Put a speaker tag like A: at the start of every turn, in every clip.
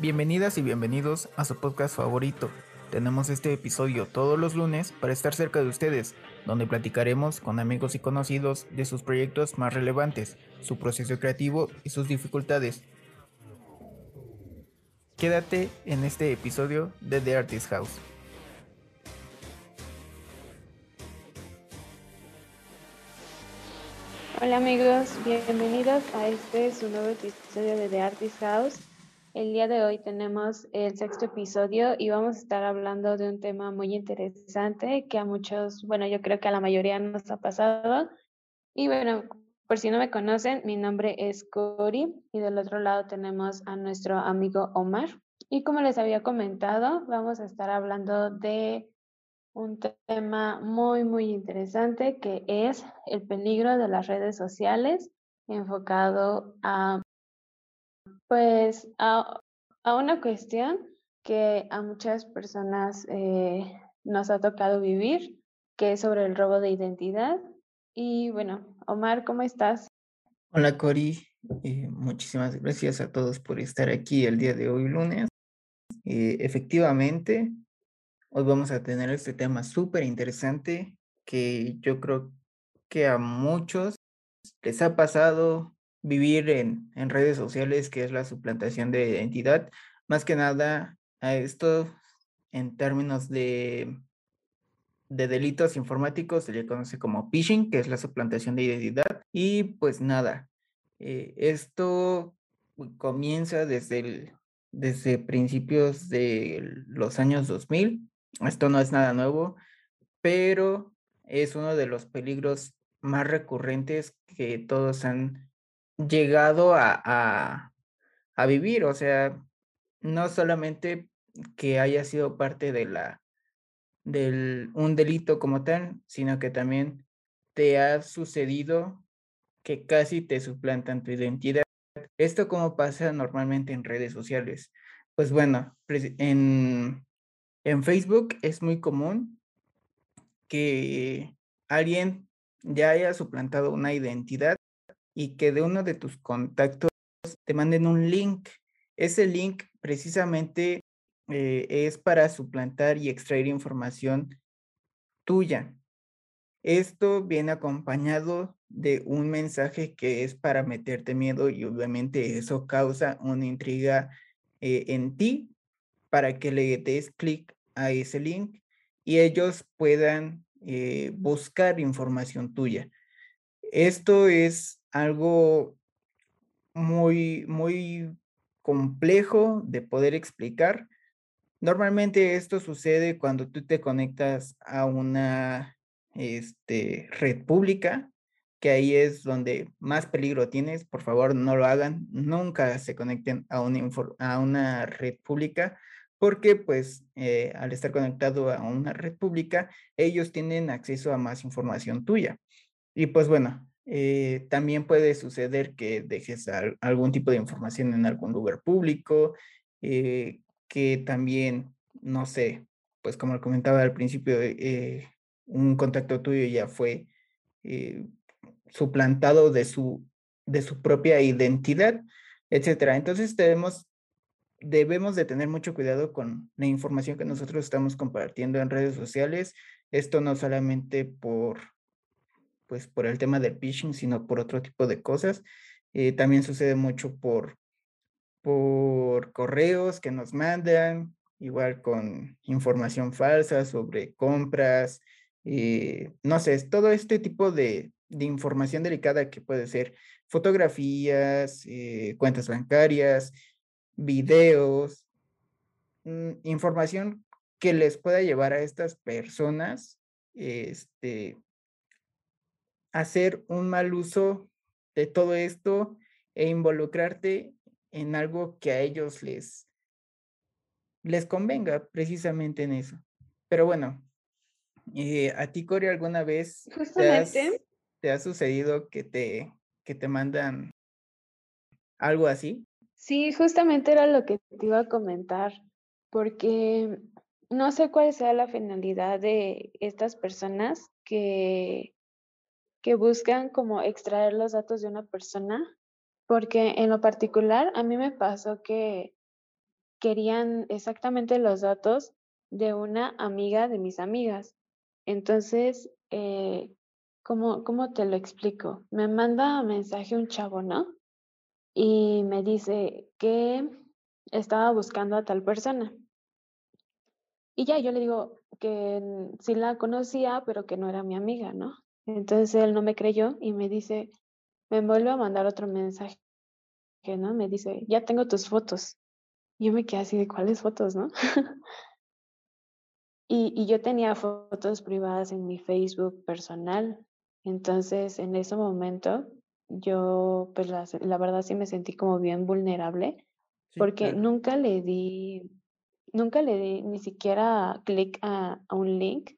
A: Bienvenidas y bienvenidos a su podcast favorito. Tenemos este episodio todos los lunes para estar cerca de ustedes, donde platicaremos con amigos y conocidos de sus proyectos más relevantes, su proceso creativo y sus dificultades. Quédate en este episodio de The Artist House.
B: Hola amigos, bienvenidos a este su nuevo episodio de The Artist House. El día de hoy tenemos el sexto episodio y vamos a estar hablando de un tema muy interesante que a muchos, bueno, yo creo que a la mayoría nos ha pasado. Y bueno, por si no me conocen, mi nombre es Cori y del otro lado tenemos a nuestro amigo Omar. Y como les había comentado, vamos a estar hablando de un tema muy, muy interesante que es el peligro de las redes sociales enfocado a, pues, a, una cuestión que a muchas personas eh, nos ha tocado vivir, que es sobre el robo de identidad. Y bueno, Omar, ¿cómo estás?
A: Hola, Cori. Eh, muchísimas gracias a todos por estar aquí el día de hoy, lunes. Eh, efectivamente, Hoy vamos a tener este tema súper interesante que yo creo que a muchos les ha pasado vivir en, en, redes sociales, que es la suplantación de identidad. Más que nada a esto en términos de, de delitos informáticos se le conoce como phishing, que es la suplantación de identidad. Y pues nada, eh, esto comienza desde, el, desde principios de los años 2000 esto no es nada nuevo, pero es uno de los peligros más recurrentes que todos han llegado a, a, vivir. O sea, no solamente que haya sido parte de la del un delito como tal, sino que también te ha sucedido que casi te suplantan tu identidad. Esto como pasa normalmente en redes sociales. Pues bueno, en en Facebook es muy común que alguien ya haya suplantado una identidad y que de uno de tus contactos te manden un link. Ese link precisamente eh, es para suplantar y extraer información tuya. Esto viene acompañado de un mensaje que es para meterte miedo y obviamente eso causa una intriga eh, en ti para que le des clic a ese link y ellos puedan eh, buscar información tuya. Esto es algo muy, muy complejo de poder explicar. Normalmente esto sucede cuando tú te conectas a una este, red pública, que ahí es donde más peligro tienes. Por favor, no lo hagan. Nunca se conecten a una, red pública porque pues eh, al estar conectado a una red pública, ellos tienen acceso a más información tuya. Y pues bueno, eh, también puede suceder que dejes algún tipo de información en algún lugar público, eh, que también, no sé, pues como comentaba al principio, un contacto tuyo ya fue suplantado de su, de su propia identidad, etcétera. Entonces debemos debemos de tener mucho cuidado con la información que nosotros estamos compartiendo en redes sociales. Esto no solamente por, pues, por el tema del phishing, sino por otro tipo de cosas. Eh, también sucede mucho por, por correos que nos mandan, igual con información falsa sobre compras, eh, no sé, todo este tipo de, de, información delicada que puede ser fotografías, eh, cuentas bancarias, videos, mm, información que les pueda llevar a estas personas este, hacer un mal uso de todo esto e involucrarte en algo que a ellos les, les convenga precisamente en eso. Pero bueno, eh, ¿a ti, Cory, alguna vez te, ha sucedido que te, que te mandan algo así?
B: Sí, justamente era lo que te iba a comentar, porque no sé cuál sea la finalidad de estas personas que, que buscan como extraer los datos de una persona, porque en lo particular a mí me pasó que querían exactamente los datos de una amiga de mis amigas. Entonces, eh, ¿cómo, ¿cómo te lo explico? Me manda mensaje un chavo, ¿no? Y me dice que estaba buscando a tal persona. Y ya yo le digo que sí la conocía, pero que no era mi amiga, ¿no? Entonces él no me creyó y me dice, me vuelve a mandar otro mensaje, ¿no? Me dice, ya tengo tus fotos. Yo me quedé así de cuáles fotos, ¿no? y, y yo tenía fotos privadas en mi Facebook personal. Entonces, en ese momento, yo, pues la, la verdad sí me sentí como bien vulnerable, porque nunca le di, nunca le di ni siquiera clic a, a, un link.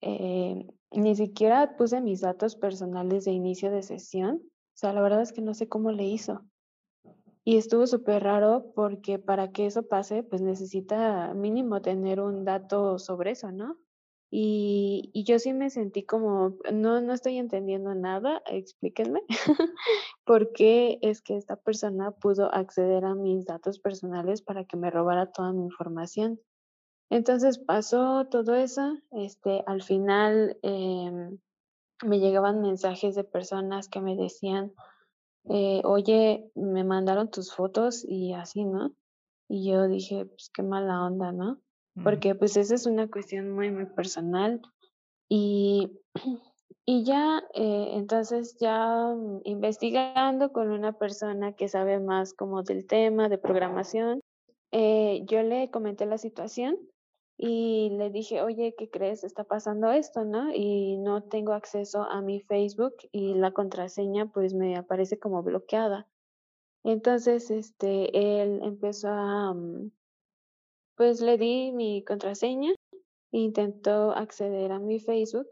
B: Eh, ni siquiera puse mis datos personales de inicio de sesión. O sea, la verdad es que no sé cómo le hizo. Y estuvo súper raro porque para que eso pase, pues necesita mínimo tener un dato sobre eso, ¿no? Y, yo sí me sentí como, no, no estoy entendiendo nada, explíquenme por qué es que esta persona pudo acceder a mis datos personales para que me robara toda mi información. Entonces pasó todo eso, este, al final eh, me llegaban mensajes de personas que me decían, eh, oye, me mandaron tus fotos y así, ¿no? Y yo dije, pues qué mala onda, ¿no? Porque pues esa es una cuestión muy, muy personal. Y, y ya, eh, entonces ya investigando con una persona que sabe más como del tema de programación, eh, yo le comenté la situación y le dije, oye, ¿qué crees? Está pasando esto, ¿no? Y no tengo acceso a mi Facebook y la contraseña pues me aparece como bloqueada. Entonces, este, él empezó a, mm, pues le di mi contraseña, intentó acceder a mi Facebook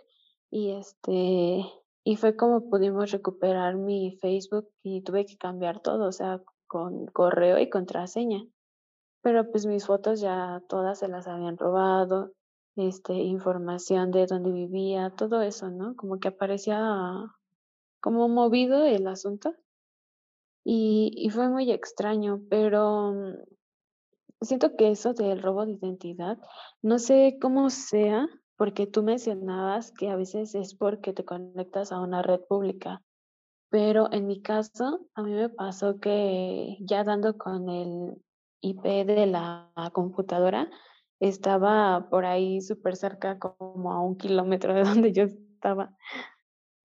B: y este, y fue como pudimos recuperar mi Facebook y tuve que cambiar todo, o sea, con correo y contraseña. Pero pues mis fotos ya todas se las habían robado, este, información de dónde vivía, todo eso, ¿no? Como que aparecía como movido el asunto. Y, y fue muy extraño, pero mm, siento que eso del robo de identidad, no sé cómo sea, porque tú mencionabas que a veces es porque te conectas a una red pública, pero en mi caso, a mí me pasó que ya dando con el IP de la computadora estaba por ahí súper cerca, como a un kilómetro de donde yo estaba.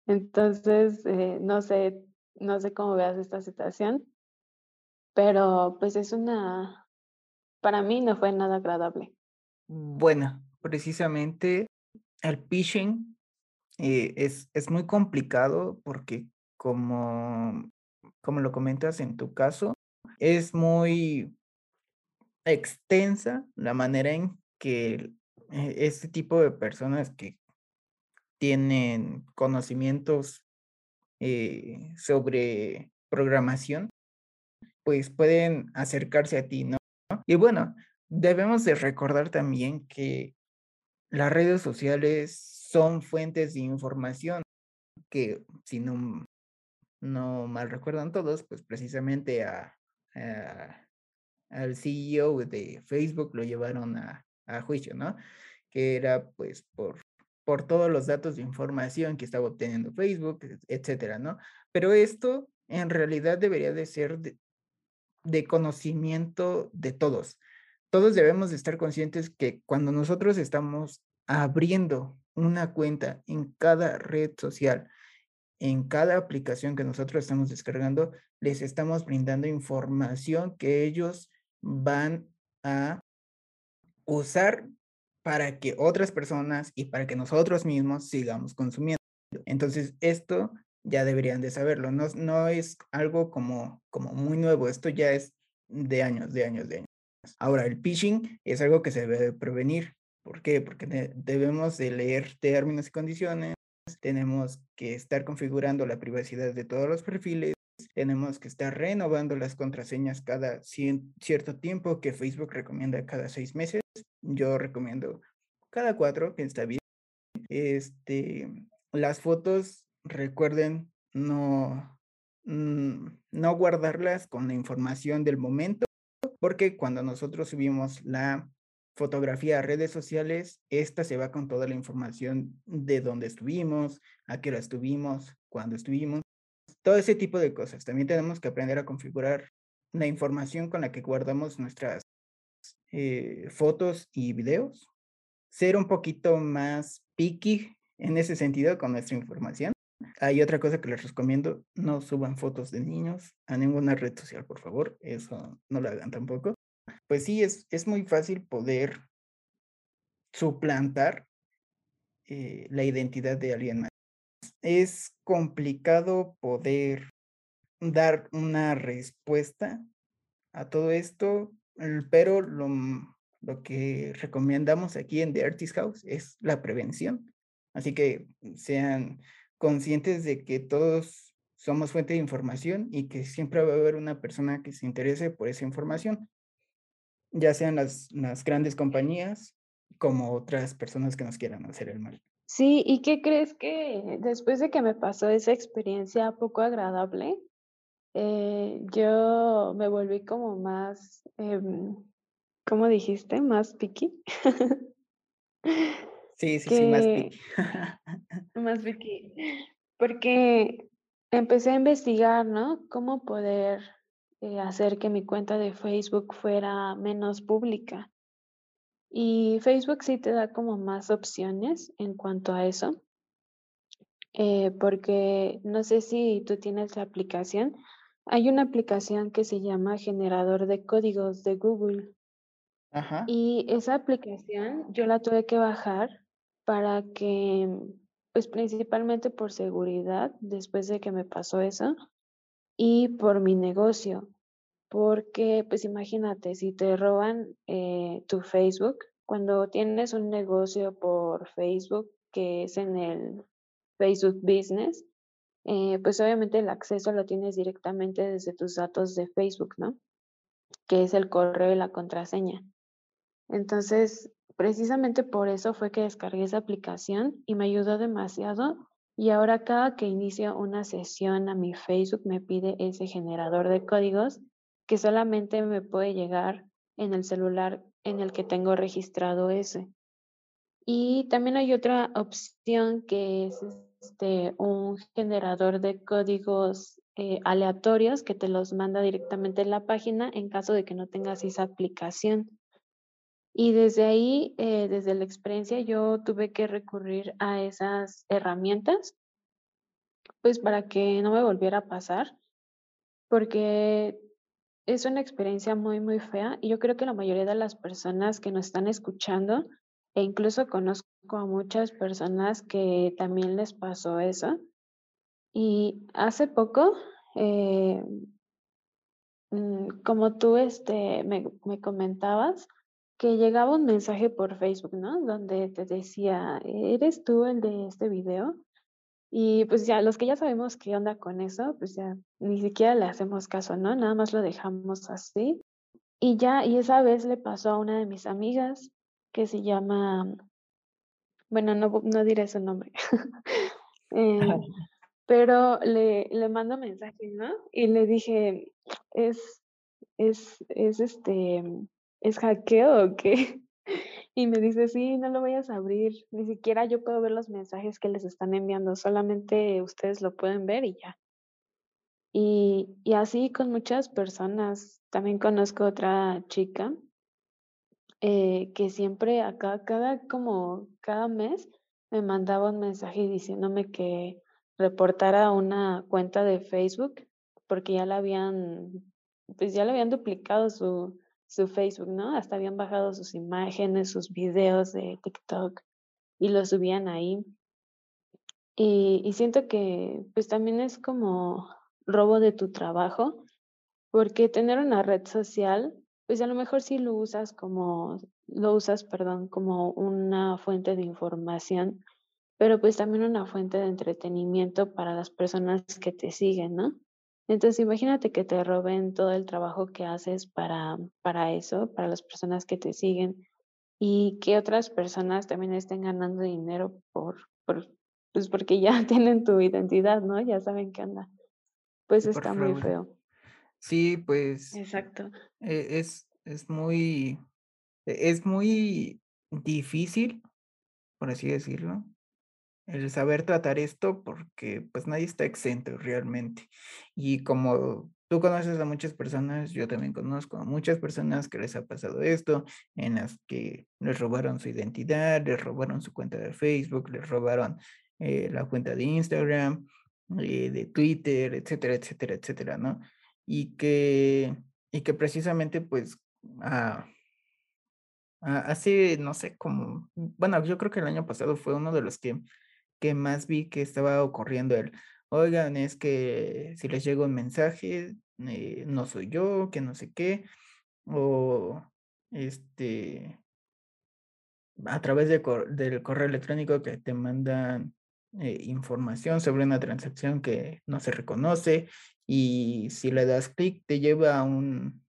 B: Entonces, eh, no sé, no sé cómo veas esta situación, pero pues es una, para mí no fue nada agradable.
A: Bueno, precisamente el phishing eh, es, es muy complicado porque como, como lo comentas en tu caso, es muy extensa la manera en que eh, este tipo de personas que tienen conocimientos eh, sobre programación, pues pueden acercarse a ti, ¿no? Y bueno, debemos de recordar también que las redes sociales son fuentes de información que, si no, no mal recuerdan todos, pues precisamente a al CEO de Facebook lo llevaron a, juicio, ¿no? Que era pues por, por todos los datos de información que estaba obteniendo Facebook, etcétera, ¿no? Pero esto en realidad debería de ser de, de conocimiento de todos. Todos debemos de estar conscientes que cuando nosotros estamos abriendo una cuenta en cada red social, en cada aplicación que nosotros estamos descargando, les estamos brindando información que ellos van a usar para que otras personas y para que nosotros mismos sigamos consumiendo. Entonces, esto ya deberían de saberlo. No, es algo como, como muy nuevo. Esto ya es de años, de años, de años. Ahora, el phishing es algo que se debe prevenir. ¿Por qué? Porque debemos de leer términos y condiciones, tenemos que estar configurando la privacidad de todos los perfiles, tenemos que estar renovando las contraseñas cada cierto tiempo que Facebook recomienda cada seis meses. Yo recomiendo cada cuatro, que está bien. Este, las fotos, recuerden no, mm, no guardarlas con la información del momento, porque cuando nosotros subimos la fotografía a redes sociales, esta se va con toda la información de dónde estuvimos, a qué hora estuvimos, cuándo estuvimos, todo ese tipo de cosas. También tenemos que aprender a configurar la información con la que guardamos nuestras eh, fotos y videos, ser un poquito más picky en ese sentido con nuestra información. Hay otra cosa que les recomiendo, no suban fotos de niños a ninguna red social, por favor, eso no lo hagan tampoco. Pues sí, es, es muy fácil poder suplantar eh, la identidad de alguien más. Es complicado poder dar una respuesta a todo esto, pero lo, lo que recomendamos aquí en The Artist House es la prevención. Así que sean conscientes de que todos somos fuente de información y que siempre va a haber una persona que se interese por esa información, ya sean las, las grandes compañías como otras personas que nos quieran hacer el mal.
B: Sí, ¿y qué crees que después de que me pasó esa experiencia poco agradable, eh, yo me volví como más, eh, ¿cómo dijiste? Más picky.
A: sí, sí, sí, más picky.
B: más picky. Porque empecé a investigar, ¿no? Cómo poder eh, hacer que mi cuenta de Facebook fuera menos pública. Y Facebook sí te da como más opciones en cuanto a eso, eh, porque no sé si tú tienes la aplicación. Hay una aplicación que se llama Generador de Códigos de Google.
A: Ajá.
B: Y esa aplicación yo la tuve que bajar para que, pues principalmente por seguridad, después de que me pasó eso, y por mi negocio. Porque, pues imagínate, si te roban eh, tu Facebook, cuando tienes un negocio por Facebook, que es en el Facebook Business, eh, pues obviamente el acceso lo tienes directamente desde tus datos de Facebook, ¿no? Que es el correo y la contraseña. Entonces, precisamente por eso fue que descargué esa aplicación y me ayudó demasiado. Y ahora cada que inicio una sesión a mi Facebook me pide ese generador de códigos que solamente me puede llegar en el celular en el que tengo registrado ese. Y también hay otra opción que es este, un generador de códigos eh, aleatorios que te los manda directamente en la página en caso de que no tengas esa aplicación. Y desde ahí, eh, desde la experiencia, yo tuve que recurrir a esas herramientas, pues para que no me volviera a pasar, porque es una experiencia muy, muy fea y yo creo que la mayoría de las personas que nos están escuchando, e incluso conozco a muchas personas que también les pasó eso. Y hace poco, eh, mm, como tú este, me, me comentabas, que llegaba un mensaje por Facebook, ¿no? Donde te decía, ¿eres tú el de este video? Y pues ya, los que ya sabemos qué onda con eso, pues ya ni siquiera le hacemos caso, ¿no? Nada más lo dejamos así. Y ya, y esa vez le pasó a una de mis amigas que se llama, bueno, no, no diré su nombre, eh, pero le, le mando mensaje, ¿no? Y le dije, es, es, es este, es hackeo o qué? Y me dice, sí, no lo vayas a abrir. Ni siquiera yo puedo ver los mensajes que les están enviando, solamente ustedes lo pueden ver y ya. Y, y así con muchas personas. También conozco otra chica eh, que siempre acá, cada como cada mes, me mandaba un mensaje diciéndome que reportara una cuenta de Facebook porque ya la habían, pues ya le habían duplicado su, su Facebook, ¿no? Hasta habían bajado sus imágenes, sus videos de TikTok y lo subían ahí. Y, siento que pues también es como robo de tu trabajo, porque tener una red social, pues a lo mejor sí lo usas como, lo usas, perdón, como una fuente de información, pero pues también una fuente de entretenimiento para las personas que te siguen, ¿no? Entonces, imagínate que te roben todo el trabajo que haces para, para eso, para las personas que te siguen y que otras personas también estén ganando dinero por, por pues porque ya tienen tu identidad, ¿no? Ya saben qué anda. Pues está muy feo.
A: Sí, pues.
B: Exacto.
A: E, es, es muy, e, es muy difícil, por así decirlo, el saber tratar esto porque pues nadie está exento realmente. Y como tú conoces a muchas personas, yo también conozco a muchas personas que les ha pasado esto, en las que les robaron su identidad, les robaron su cuenta de Facebook, les robaron eh, la cuenta de Instagram, eh, de Twitter, etcétera, etcétera, etcétera, ¿no? Y que, y que precisamente pues... Ah, Hace, no sé, como, bueno, yo creo que el año pasado fue uno de los que que más vi que estaba ocurriendo el, oigan, es que si les llega un mensaje, eh, no soy yo, que no sé qué, o este, a través de del correo electrónico que te mandan eh, información sobre una transacción que no se reconoce y si le das clic te lleva a un,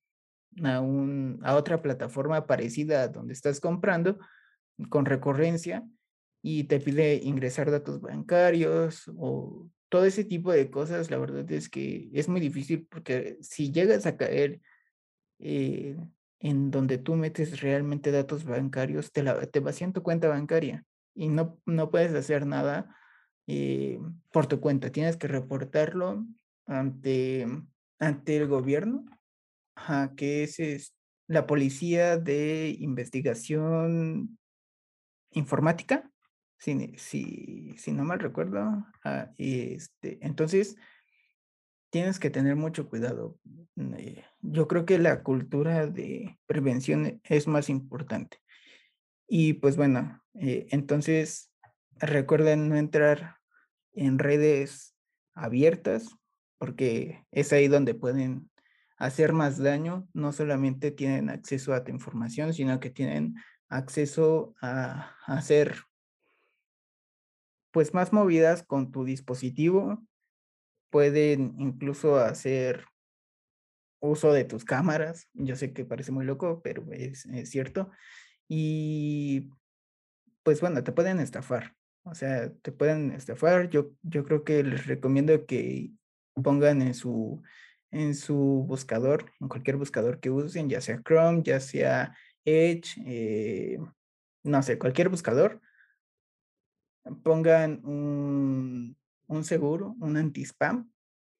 A: a un a otra plataforma parecida a donde estás comprando con recurrencia y te pide ingresar datos bancarios o todo ese tipo de cosas, la verdad es que es muy difícil porque si llegas a caer eh, en donde tú metes realmente datos bancarios, te, la, te vacían tu cuenta bancaria y no, no puedes hacer nada eh, por tu cuenta. Tienes que reportarlo ante, ante el gobierno, que es, es la Policía de Investigación Informática si, si, no mal recuerdo. Ah, este, entonces, tienes que tener mucho cuidado. Mm, eh, yo creo que la cultura de prevención es más importante. Y pues bueno, eh, entonces recuerden no entrar en redes abiertas porque es ahí donde pueden hacer más daño. No solamente tienen acceso a tu información, sino que tienen acceso a hacer pues más movidas con tu dispositivo. Pueden incluso hacer uso de tus cámaras. Yo sé que parece muy loco, pero es, cierto. Y pues bueno, te pueden estafar. O sea, te pueden estafar. Yo, yo creo que les recomiendo que pongan en su, en su buscador, en cualquier buscador que usen, ya sea Chrome, ya sea Edge, eh, no sé, cualquier buscador, pongan un, seguro, un anti-spam.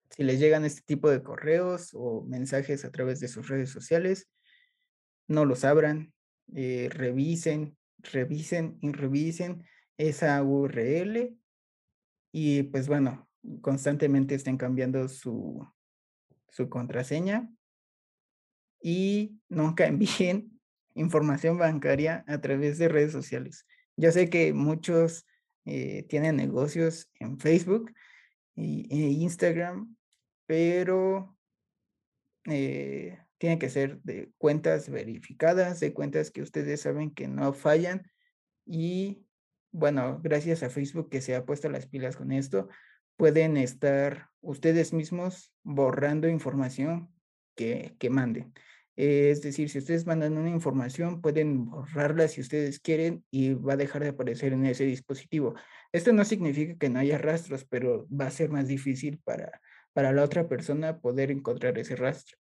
A: Si les llegan este tipo de correos o mensajes a través de sus redes sociales, no los abran, eh, revisen, revisen y revisen esa URL y pues bueno, constantemente estén cambiando su, su contraseña y nunca envíen información bancaria a través de redes sociales. Yo sé que muchos eh, tienen negocios en Facebook e Instagram, pero eh, tiene que ser de cuentas verificadas, de cuentas que ustedes saben que no fallan. Y bueno, gracias a Facebook que se ha puesto las pilas con esto, pueden estar ustedes mismos borrando información que, que manden. Es decir, si ustedes mandan una información, pueden borrarla si ustedes quieren y va a dejar de aparecer en ese dispositivo. Esto no significa que no haya rastros, pero va a ser más difícil para, para la otra persona poder encontrar ese rastro.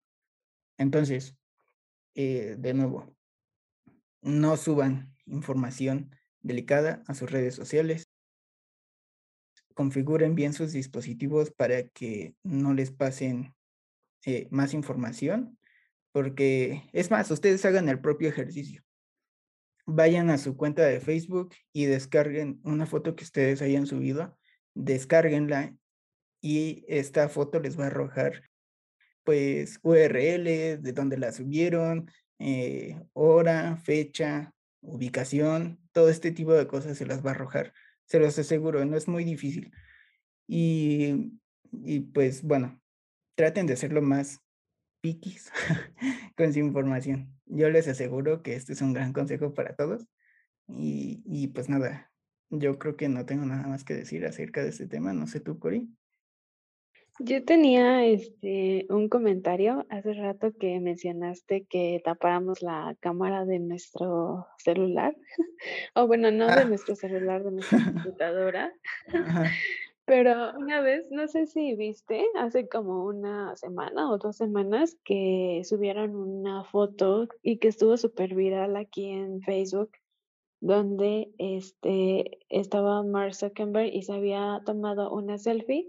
A: Entonces, eh, de nuevo, no suban información delicada a sus redes sociales. Configuren bien sus dispositivos para que no les pasen eh, más información porque es más, ustedes hagan el propio ejercicio. Vayan a su cuenta de Facebook y descarguen una foto que ustedes hayan subido, descárguenla y esta foto les va a arrojar pues URL de donde la subieron, eh, hora, fecha, ubicación, todo este tipo de cosas se las va a arrojar. Se los aseguro, no es muy difícil. Y, y pues bueno, traten de hacerlo más piquis con su información. Yo les aseguro que este es un gran consejo para todos. Y, y, pues nada, yo creo que no tengo nada más que decir acerca de este tema. No sé tú, Cori.
B: Yo tenía este un comentario hace rato que mencionaste que tapáramos la cámara de nuestro celular. o bueno, no de ah. nuestro celular, de nuestra computadora. Pero una vez, no sé si viste, hace como una semana o dos semanas que subieron una foto y que estuvo súper viral aquí en Facebook, donde este, estaba Mark Zuckerberg y se había tomado una selfie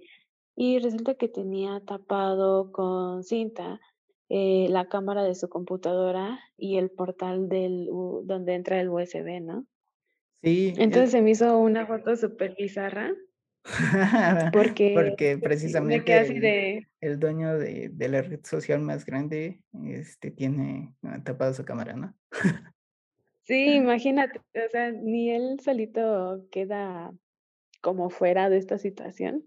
B: y resulta que tenía tapado con cinta eh, la cámara de su computadora y el portal del donde entra el USB, ¿no?
A: Sí.
B: Entonces se me hizo una foto súper bizarra.
A: Porque,
B: Porque
A: precisamente el,
B: de...
A: el, dueño de, de, la red social más grande este, tiene tapado su cámara, ¿no?
B: sí, imagínate, o sea, ni él solito queda como fuera de esta situación.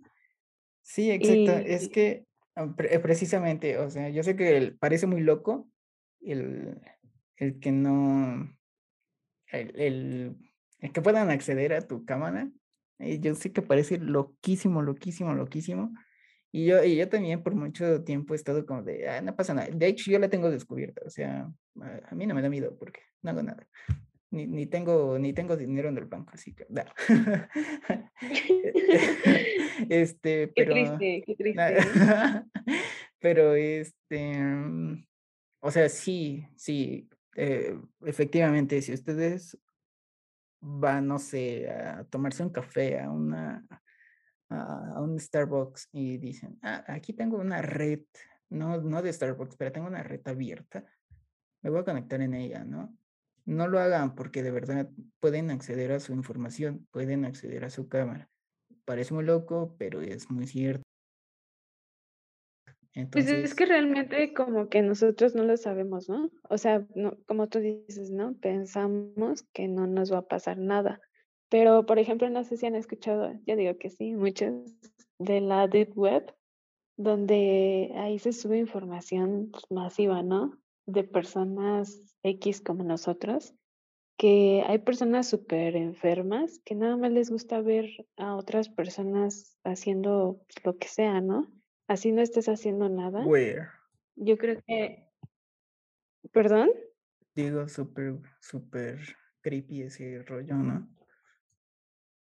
A: Sí, exacto. Es que ah, precisamente, o sea, yo sé que parece muy loco el, el que no, el, el, el que puedan acceder a tu cámara, eh, yo sé que parece loquísimo, loquísimo, loquísimo. Y yo, y yo también por mucho tiempo he estado como de, ah, no pasa nada. De hecho, yo la tengo descubierta. O sea, a, mí no me da miedo porque no hago nada. Ni, ni, tengo, ni tengo dinero en el banco, así que no. este, pero.
B: Qué triste, qué triste.
A: pero este. O sea, sí, sí. Eh, efectivamente, si ustedes va, no sé, a tomarse un café a una a, un Starbucks y dicen, ah, aquí tengo una red, no, no de Starbucks, pero tengo una red abierta, me voy a conectar en ella, ¿no? No lo hagan porque de verdad pueden acceder a su información, pueden acceder a su cámara. Parece muy loco, pero es muy cierto.
B: Pues es que realmente como que nosotros no lo sabemos, ¿no? O sea, no, como tú dices, ¿no? Pensamos que no nos va a pasar nada. Pero, por ejemplo, no sé si han escuchado, yo digo que sí, muchos de la Deep Web, donde ahí se sube información masiva, ¿no? De personas X como nosotros, que hay personas súper enfermas que nada más les gusta ver a otras personas haciendo lo que sea, ¿no? Así no estés haciendo nada.
A: Where?
B: Yo creo que. ¿Perdón?
A: Digo, súper, súper creepy ese rollo, ¿no?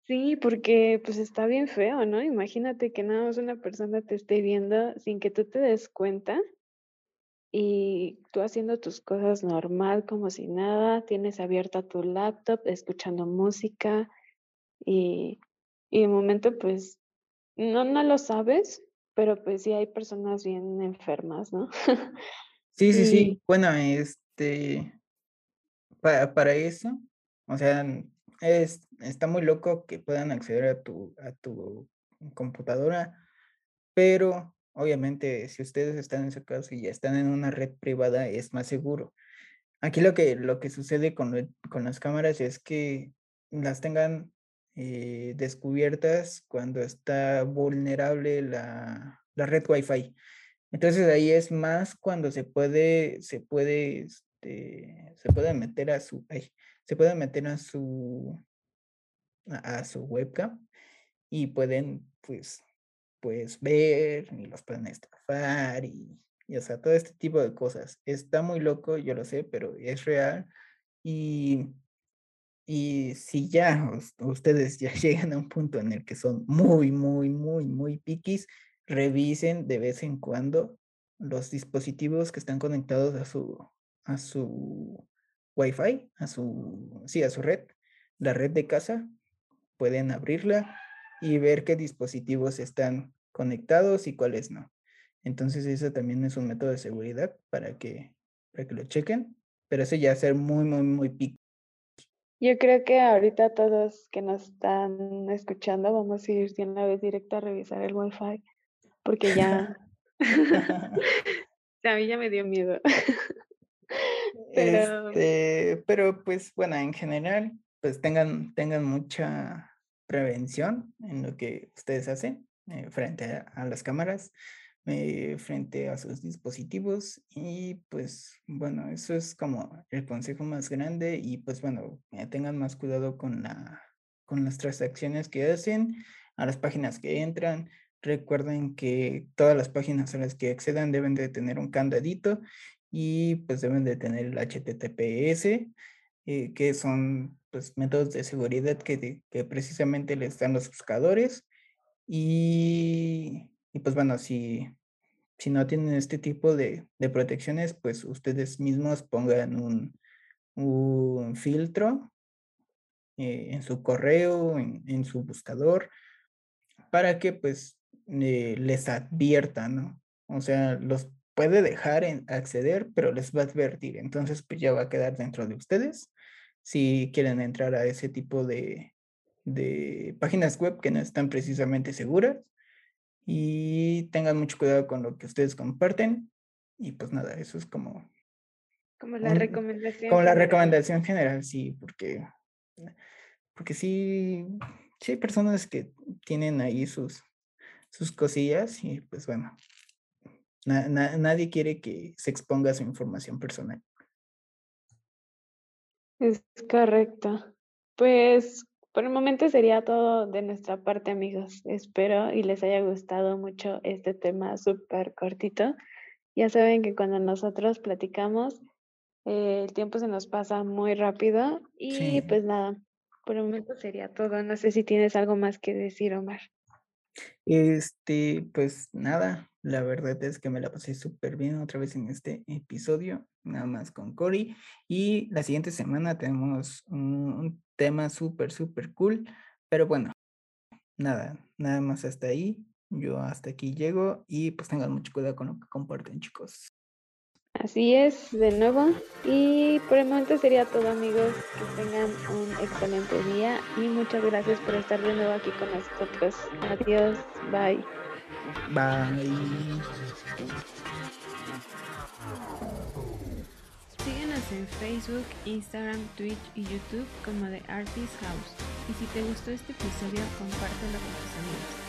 B: Sí, porque pues está bien feo, ¿no? Imagínate que nada más una persona te esté viendo sin que tú te des cuenta y tú haciendo tus cosas normal como si nada, tienes abierta tu laptop, escuchando música y, y de momento pues no, no lo sabes, pero pues sí hay personas bien enfermas, ¿no?
A: sí, sí, sí. Bueno, este, para, para eso, o sea, es, está muy loco que puedan acceder a tu, a tu computadora, pero obviamente si ustedes están en su casa y ya están en una red privada, es más seguro. Aquí lo que, lo que sucede con, con las cámaras es que las tengan eh, descubiertas cuando está vulnerable la, la, red Wi-Fi. Entonces ahí es más cuando se puede, se puede, este, se puede meter a su, se puede meter a su, a, su webcam y pueden, pues, pues ver y los pueden estafar y, y, o sea, todo este tipo de cosas. Está muy loco, yo lo sé, pero es real y y si ya ustedes ya llegan a un punto en el que son muy, muy, muy, muy piquis, revisen de vez en cuando los dispositivos que están conectados a su, a su Wi-Fi, a su, sí, a su red, la red de casa. Pueden abrirla y ver qué dispositivos están conectados y cuáles no. Entonces, eso también es un método de seguridad para que, para que lo chequen, pero eso ya ser muy, muy, muy piqui
B: yo creo que ahorita todos que nos están escuchando vamos a ir de una vez directo a revisar el wifi porque ya a mí ya me dio miedo.
A: pero... Este, pero pues bueno, en general, pues tengan, tengan mucha prevención en lo que ustedes hacen eh, frente a las cámaras. Eh, frente a sus dispositivos y pues bueno, eso es como el consejo más grande y pues bueno, eh, tengan más cuidado con, la, con las transacciones que hacen, a las páginas que entran. Recuerden que todas las páginas a las que accedan deben de tener un candadito y pues deben de tener el HTTPS, eh, que son pues métodos de seguridad que, que precisamente les dan los buscadores Y, y pues bueno, si, si no tienen este tipo de, de protecciones, pues ustedes mismos pongan un, un filtro eh, en su correo, en, en, su buscador, para que pues eh, les advierta, ¿no? O sea, los puede dejar en acceder, pero les va a advertir. Entonces, pues ya va a quedar dentro de ustedes. Si quieren entrar a ese tipo de, de páginas web que no están precisamente seguras y tengan mucho cuidado con lo que ustedes comparten. Y pues nada, eso es como...
B: Como la recomendación.
A: Como la recomendación general, sí, porque, porque sí, sí hay personas que tienen ahí sus, sus cosillas y pues bueno, nadie quiere que se exponga su información personal.
B: Es correcto. Pues por el momento sería todo de nuestra parte, amigos. Espero y les haya gustado mucho este tema súper cortito. Ya saben que cuando nosotros platicamos, eh, el tiempo se nos pasa muy rápido y pues nada, por el momento sería todo. No sé si tienes algo más que decir, Omar.
A: Este, pues nada, la verdad es que me la pasé súper bien otra vez en este episodio, nada más con Cory. Y la siguiente semana tenemos un, tema súper, súper cool. Pero bueno, nada, nada más hasta ahí. Yo hasta aquí llego y pues tengan mucho cuidado con lo que comparten, chicos.
B: Así es, de nuevo. Y por el momento sería todo, amigos. Que tengan un excelente día y muchas gracias por estar de nuevo aquí con nosotros. Adiós, bye.
A: Bye.
B: Síguenos en Facebook, Instagram, Twitch y YouTube como The Artist House. Y si te gustó este episodio, compártelo con tus amigos.